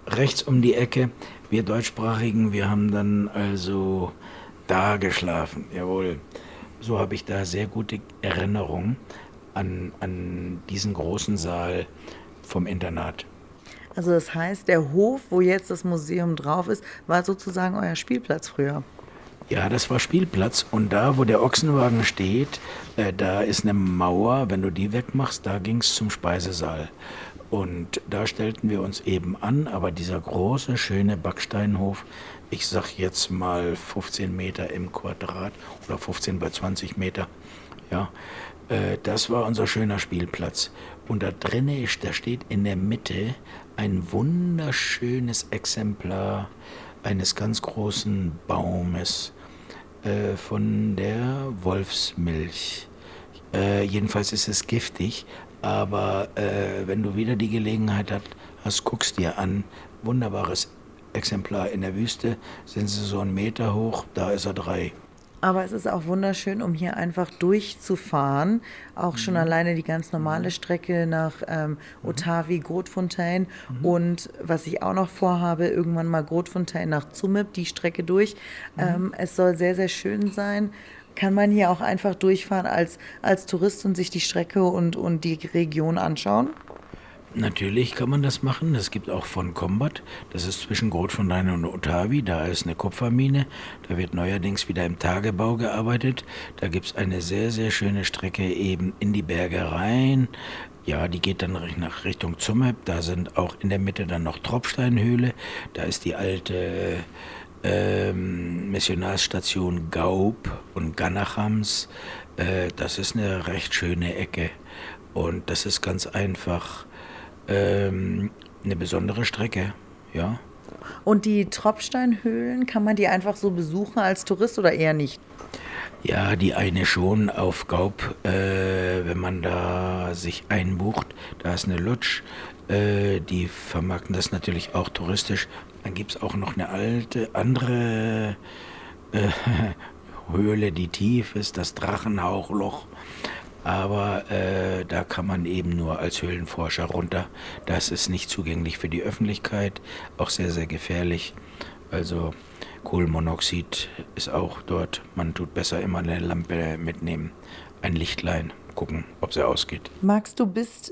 Speaker 2: rechts um die Ecke, wir Deutschsprachigen, wir haben dann also da geschlafen. Jawohl. So habe ich da sehr gute Erinnerungen an, an diesen großen Saal vom Internat.
Speaker 4: Also das heißt, der Hof, wo jetzt das Museum drauf ist, war sozusagen euer Spielplatz früher.
Speaker 2: Ja, das war Spielplatz. Und da, wo der Ochsenwagen steht, äh, da ist eine Mauer. Wenn du die wegmachst, da ging es zum Speisesaal. Und da stellten wir uns eben an, aber dieser große, schöne Backsteinhof, ich sag jetzt mal 15 Meter im Quadrat oder 15 bei 20 Meter, ja, äh, das war unser schöner Spielplatz. Und da drinnen ist, da steht in der Mitte ein wunderschönes Exemplar eines ganz großen Baumes äh, von der Wolfsmilch. Äh, jedenfalls ist es giftig, aber äh, wenn du wieder die Gelegenheit hast, hast, guckst dir an. Wunderbares Exemplar in der Wüste, sind sie so einen Meter hoch, da ist er drei.
Speaker 4: Aber es ist auch wunderschön, um hier einfach durchzufahren. Auch schon
Speaker 2: Mhm.
Speaker 4: alleine die ganz normale Strecke nach ähm, Otavi, Grotfontein.
Speaker 2: Mhm.
Speaker 4: Und was ich auch noch vorhabe, irgendwann mal Grotfontein nach Zumip, die Strecke durch.
Speaker 2: Mhm.
Speaker 4: Ähm, es soll sehr, sehr schön sein. Kann man hier auch einfach durchfahren als, als Tourist und sich die Strecke und, und die Region anschauen?
Speaker 2: Natürlich kann man das machen. Es gibt auch von Combat, das ist zwischen Grotfontein und Otavi, da ist eine Kupfermine. Da wird neuerdings wieder im Tagebau gearbeitet. Da gibt es eine sehr, sehr schöne Strecke eben in die Berge rein. Ja, die geht dann nach Richtung Zumep. Da sind auch in der Mitte dann noch Tropfsteinhöhle. Da ist die alte ähm, Missionarsstation Gaub und Ganachams. Äh, das ist eine recht schöne Ecke. Und das ist ganz einfach ähm, eine besondere Strecke, ja.
Speaker 4: Und die Tropfsteinhöhlen, kann man die einfach so besuchen als Tourist oder eher nicht?
Speaker 2: Ja, die eine schon auf Gaub, äh, wenn man da sich einbucht, da ist eine Lodge, äh, die vermarkten das natürlich auch touristisch. Dann gibt es auch noch eine alte, andere äh, Höhle, die tief ist, das Drachenhauchloch. Aber äh, da kann man eben nur als Höhlenforscher runter. Das ist nicht zugänglich für die Öffentlichkeit, auch sehr, sehr gefährlich. Also Kohlenmonoxid ist auch dort. Man tut besser immer eine Lampe mitnehmen, ein Lichtlein, gucken, ob sie ausgeht.
Speaker 4: Max, du bist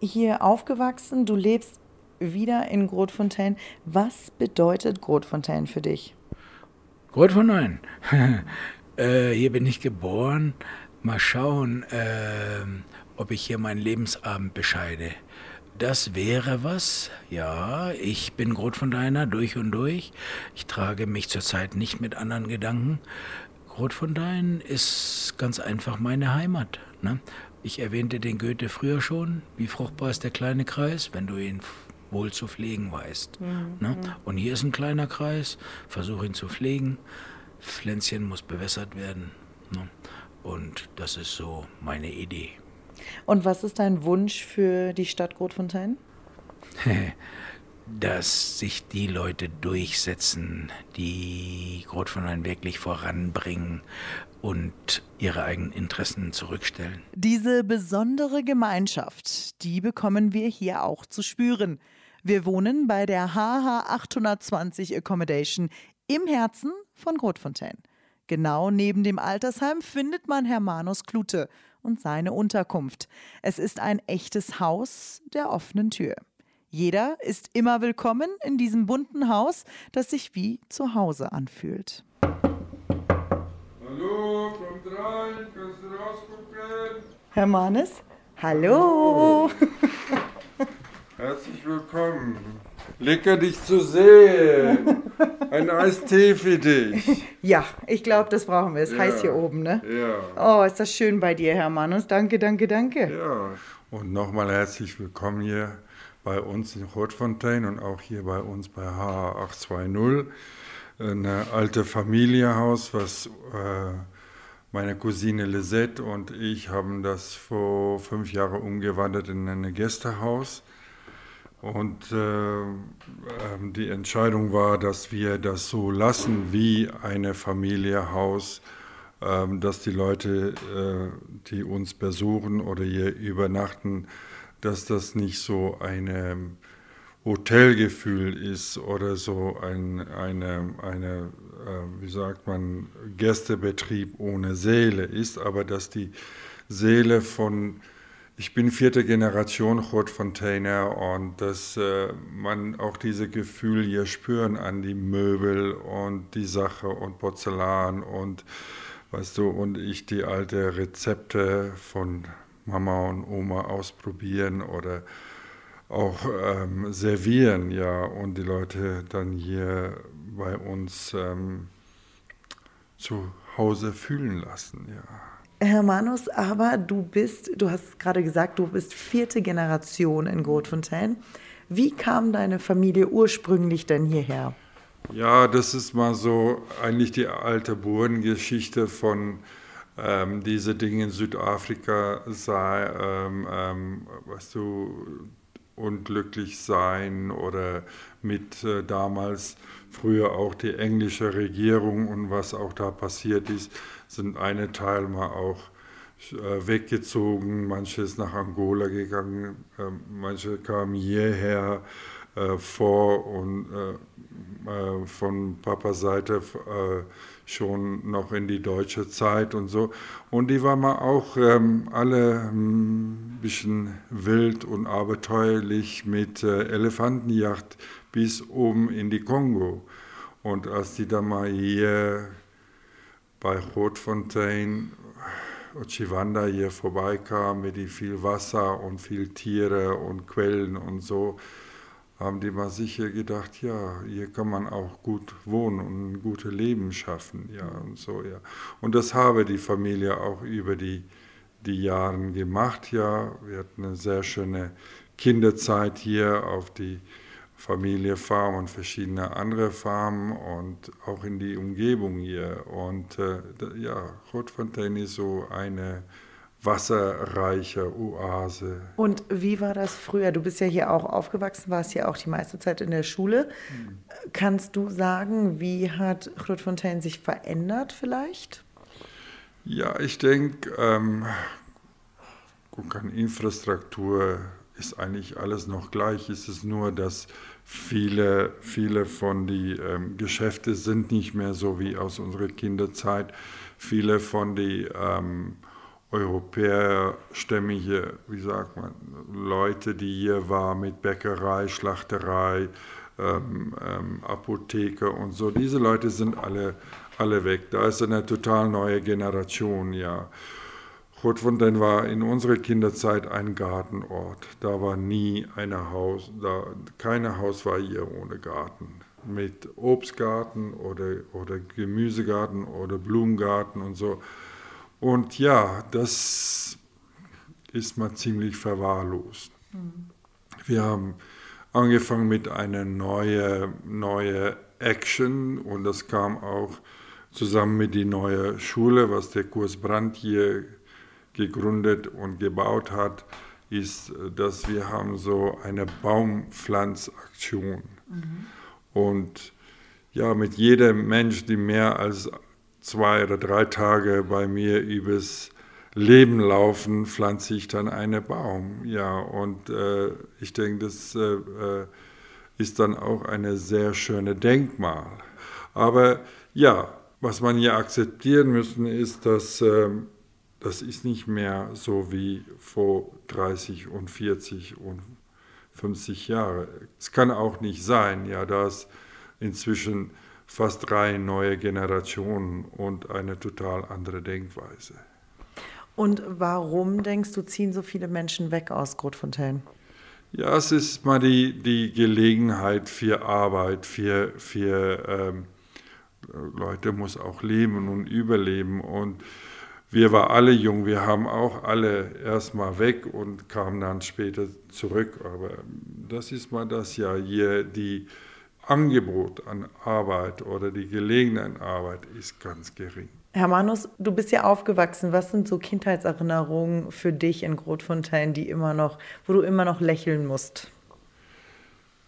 Speaker 4: hier aufgewachsen, du lebst wieder in Grotfontein. Was bedeutet Grotfontein für dich?
Speaker 2: Neun. äh, hier bin ich geboren. Mal schauen, ähm, ob ich hier meinen Lebensabend bescheide. Das wäre was. Ja, ich bin Grotfonteiner durch und durch. Ich trage mich zurzeit nicht mit anderen Gedanken. Grotfontein ist ganz einfach meine Heimat. Ne? Ich erwähnte den Goethe früher schon. Wie fruchtbar ist der kleine Kreis, wenn du ihn wohl zu pflegen weißt. Ne? Und hier ist ein kleiner Kreis. Versuche ihn zu pflegen. Pflänzchen muss bewässert werden. Ne? Und das ist so meine Idee.
Speaker 4: Und was ist dein Wunsch für die Stadt Grotfontein?
Speaker 2: dass sich die Leute durchsetzen, die Grotfontein wirklich voranbringen und ihre eigenen Interessen zurückstellen.
Speaker 4: Diese besondere Gemeinschaft, die bekommen wir hier auch zu spüren. Wir wohnen bei der HH 820 Accommodation im Herzen von Grotfontein. Genau neben dem Altersheim findet man Hermanus Klute und seine Unterkunft. Es ist ein echtes Haus der offenen Tür. Jeder ist immer willkommen in diesem bunten Haus, das sich wie zu Hause anfühlt.
Speaker 7: Hallo, kommt rein, kannst du rausgucken?
Speaker 4: Hermanus, hallo!
Speaker 7: Herzlich willkommen. Lecker dich zu sehen. Ein Eistee für dich.
Speaker 4: Ja, ich glaube, das brauchen wir. Es ist
Speaker 7: Ja.
Speaker 4: heiß hier oben, ne?
Speaker 7: Ja,
Speaker 4: Oh, ist das schön bei dir, Hermanus. Danke, danke, danke.
Speaker 7: ja. Und nochmal herzlich willkommen hier bei uns in Rotfontein und auch hier bei uns bei H820. Eine alte Familienhaus, was äh, meine Cousine Lisette und ich haben das vor fünf Jahren umgewandelt in ein Gästehaus. Und äh, ähm, die Entscheidung war, dass wir das so lassen wie eine Familienhaus, ähm, dass die Leute, äh, die uns besuchen oder hier übernachten, dass das nicht so ein Hotelgefühl ist oder so ein eine, eine äh, wie sagt man, Gästebetrieb ohne Seele ist, aber dass die Seele von ich bin vierte Generation Rotfontainer und dass äh, man auch diese Gefühl hier spüren an die Möbel und die Sache und Porzellan und weißt du und ich die alte Rezepte von Mama und Oma ausprobieren oder auch ähm, servieren, ja, und die Leute dann hier bei uns ähm, zu Hause fühlen lassen, ja.
Speaker 4: Hermanus, aber du bist, du hast gerade gesagt, du bist vierte Generation in Grotfontein. Wie kam deine Familie ursprünglich denn hierher?
Speaker 7: Ja, das ist mal so eigentlich die alte Burengeschichte von ähm, diese Dinge in Südafrika sei, ähm, ähm, weißt du, unglücklich sein oder mit äh, damals früher auch die englische Regierung und was auch da passiert ist, sind eine Teil mal auch äh, weggezogen, manche ist nach Angola gegangen, äh, manche kamen hierher äh, vor und von Papas Seite schon noch in die deutsche Zeit und so. Und die waren mal auch ähm, alle ein hm, bisschen wild und abenteuerlich mit Elefantenjacht bis oben in die Kongo. Und als die da mal hier bei Rotfontaine, Ochivanda hier vorbeikam mit viel Wasser und viel Tiere und Quellen und so, haben die mal sicher gedacht, ja, hier kann man auch gut wohnen und ein gutes Leben schaffen, ja, und so, ja. Und das habe die Familie auch über die, die Jahre gemacht, ja. Wir hatten eine sehr schöne Kinderzeit hier auf die Familie Farm und verschiedene andere Farmen und auch in die Umgebung hier. Und äh, ja, Rotfontaine ist so eine wasserreiche Oase.
Speaker 4: Und wie war das früher? Du bist ja hier auch aufgewachsen, warst ja auch die meiste Zeit in der Schule. Mhm. Kannst du sagen, wie hat Grootfontein sich verändert vielleicht?
Speaker 7: Ja, ich denke, ähm, guck an Infrastruktur ist eigentlich alles noch gleich. Es ist nur, dass viele, viele von den ähm, Geschäften sind nicht mehr so wie aus unserer Kinderzeit. Viele von den ähm, europäerstämmige, wie sagt man, Leute, die hier waren mit Bäckerei, Schlachterei, ähm, ähm, Apotheke und so. Diese Leute sind alle, alle weg. Da ist eine total neue Generation, ja. Rotwunden war in unserer Kinderzeit ein Gartenort. Da war nie ein Haus, da, kein Haus war hier ohne Garten. Mit Obstgarten oder, oder Gemüsegarten oder Blumengarten und so. Und ja, das ist mal ziemlich verwahrlost. Mhm. Wir haben angefangen mit einer neuen neue Action und das kam auch zusammen mit der neuen Schule, was der Kurs Brandt hier gegründet und gebaut hat, ist, dass wir haben so eine Baumpflanzaktion. Mhm. Und ja, mit jedem Mensch, die mehr als zwei oder drei Tage bei mir übers Leben laufen, pflanze ich dann einen Baum. Ja, und äh, ich denke, das äh, äh ist dann auch eine sehr schöne Denkmal. Aber ja, was man hier akzeptieren müssen, ist, dass äh, das ist nicht mehr so wie vor 30 und 40 und 50 Jahren. Es kann auch nicht sein, ja, dass inzwischen fast drei neue Generationen und eine total andere Denkweise.
Speaker 4: Und warum denkst du, ziehen so viele Menschen weg aus Grotfontein?
Speaker 7: Ja, es ist mal die, die Gelegenheit für Arbeit, für, für ähm, Leute muss auch leben und überleben. Und wir waren alle jung, wir haben auch alle erstmal weg und kamen dann später zurück. Aber das ist mal das ja hier, die Angebot an Arbeit oder die Gelegenheit an Arbeit ist ganz gering.
Speaker 4: Herr Manus, du bist ja aufgewachsen. Was sind so Kindheitserinnerungen für dich in Grotfontein, die immer noch, wo du immer noch lächeln musst?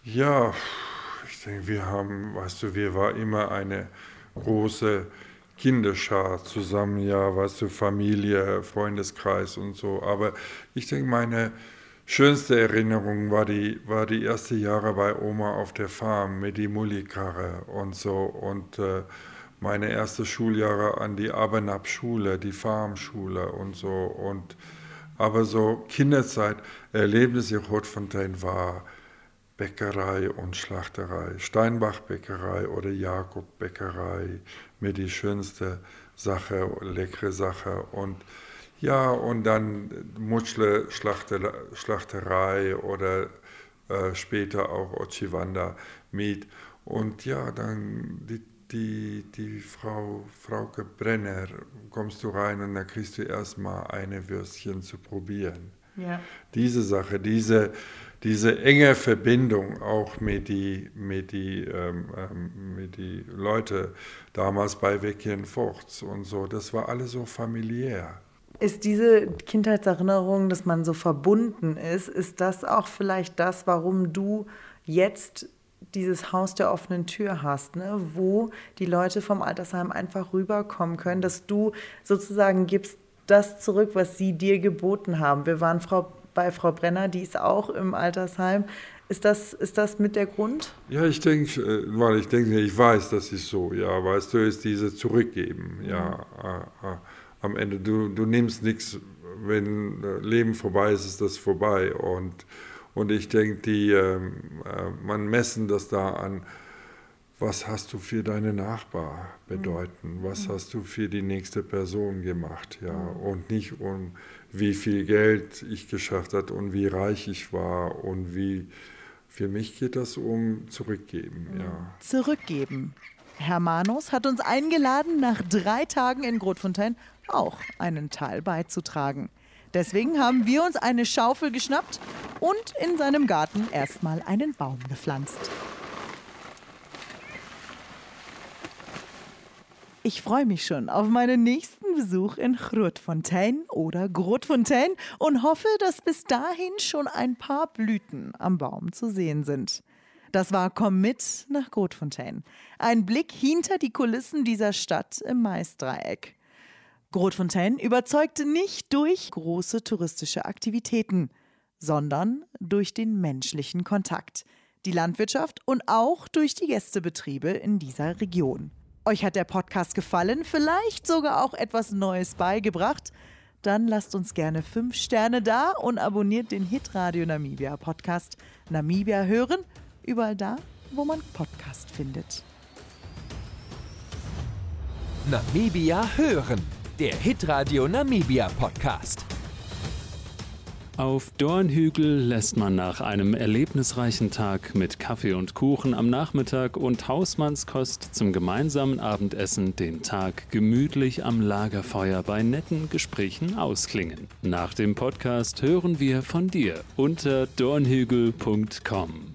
Speaker 7: Ja, ich denke, wir haben, weißt du, wir waren immer eine große Kinderschar zusammen, ja, weißt du, Familie, Freundeskreis und so. Aber ich denke, meine schönste Erinnerung war die, war die erste Jahre bei Oma auf der Farm mit die Mullikarre und so. Und äh, meine erste Schuljahre an die Abernab-Schule, die Farmschule und so. Und aber so Kinderzeit, Erlebnis in Rotfontein war Bäckerei und Schlachterei, Steinbach-Bäckerei oder Jakob-Bäckerei, mit die schönste Sache, leckere Sache und ja, und dann Mutschle Schlachterei oder äh, später auch Ochivanda Meat. Und ja, dann die, die, die Frau Frauke Brenner, kommst du rein und dann kriegst du erstmal eine Würstchen zu probieren. Ja. Diese Sache, diese, diese enge Verbindung auch mit die, mit die, ähm, ähm mit die Leute damals bei Weckien Forts und so, das war alles so familiär.
Speaker 4: Ist diese Kindheitserinnerung, dass man so verbunden ist, ist das auch vielleicht das, warum du jetzt dieses Haus der offenen Tür hast, ne? wo die Leute vom Altersheim einfach rüberkommen können, dass du sozusagen gibst das zurück, was sie dir geboten haben. Wir waren Frau, bei Frau Brenner, die ist auch im Altersheim. Ist das, ist das mit der Grund?
Speaker 7: Ja, ich denke, äh, weil ich denke, ich weiß, das ist so. Ja, weißt du, ist dieses Zurückgeben. Ja, äh, äh am Ende, du, du nimmst nichts, wenn äh, Leben vorbei ist, ist das vorbei. Und, und ich denke, die, ähm, äh, man messen das da an, was hast du für deine Nachbar bedeuten, was mhm. hast du für die nächste Person gemacht, ja, mhm. und nicht um wie viel Geld ich geschafft hat und wie reich ich war und wie, für mich geht das um zurückgeben, mhm. ja.
Speaker 4: Zurückgeben. Herr Manus hat uns eingeladen, nach drei Tagen in Grotfontein auch einen Teil beizutragen. Deswegen haben wir uns eine Schaufel geschnappt und in seinem Garten erstmal einen Baum gepflanzt. Ich freue mich schon auf meinen nächsten Besuch in Grootfontein oder Grotfontein und hoffe, dass bis dahin schon ein paar Blüten am Baum zu sehen sind. Das war Komm mit nach Grotfontein. Ein Blick hinter die Kulissen dieser Stadt im Maisdreieck. Grotfontein überzeugte nicht durch große touristische Aktivitäten, sondern durch den menschlichen Kontakt, die Landwirtschaft und auch durch die Gästebetriebe in dieser Region. Euch hat der Podcast gefallen, vielleicht sogar auch etwas Neues beigebracht? Dann lasst uns gerne fünf Sterne da und abonniert den Hitradio Namibia Podcast Namibia hören, überall da, wo man Podcast findet.
Speaker 3: Namibia hören der Hitradio Namibia Podcast.
Speaker 1: Auf Dornhügel lässt man nach einem erlebnisreichen Tag mit Kaffee und Kuchen am Nachmittag und Hausmannskost zum gemeinsamen Abendessen den Tag gemütlich am Lagerfeuer bei netten Gesprächen ausklingen. Nach dem Podcast hören wir von dir unter dornhügel.com.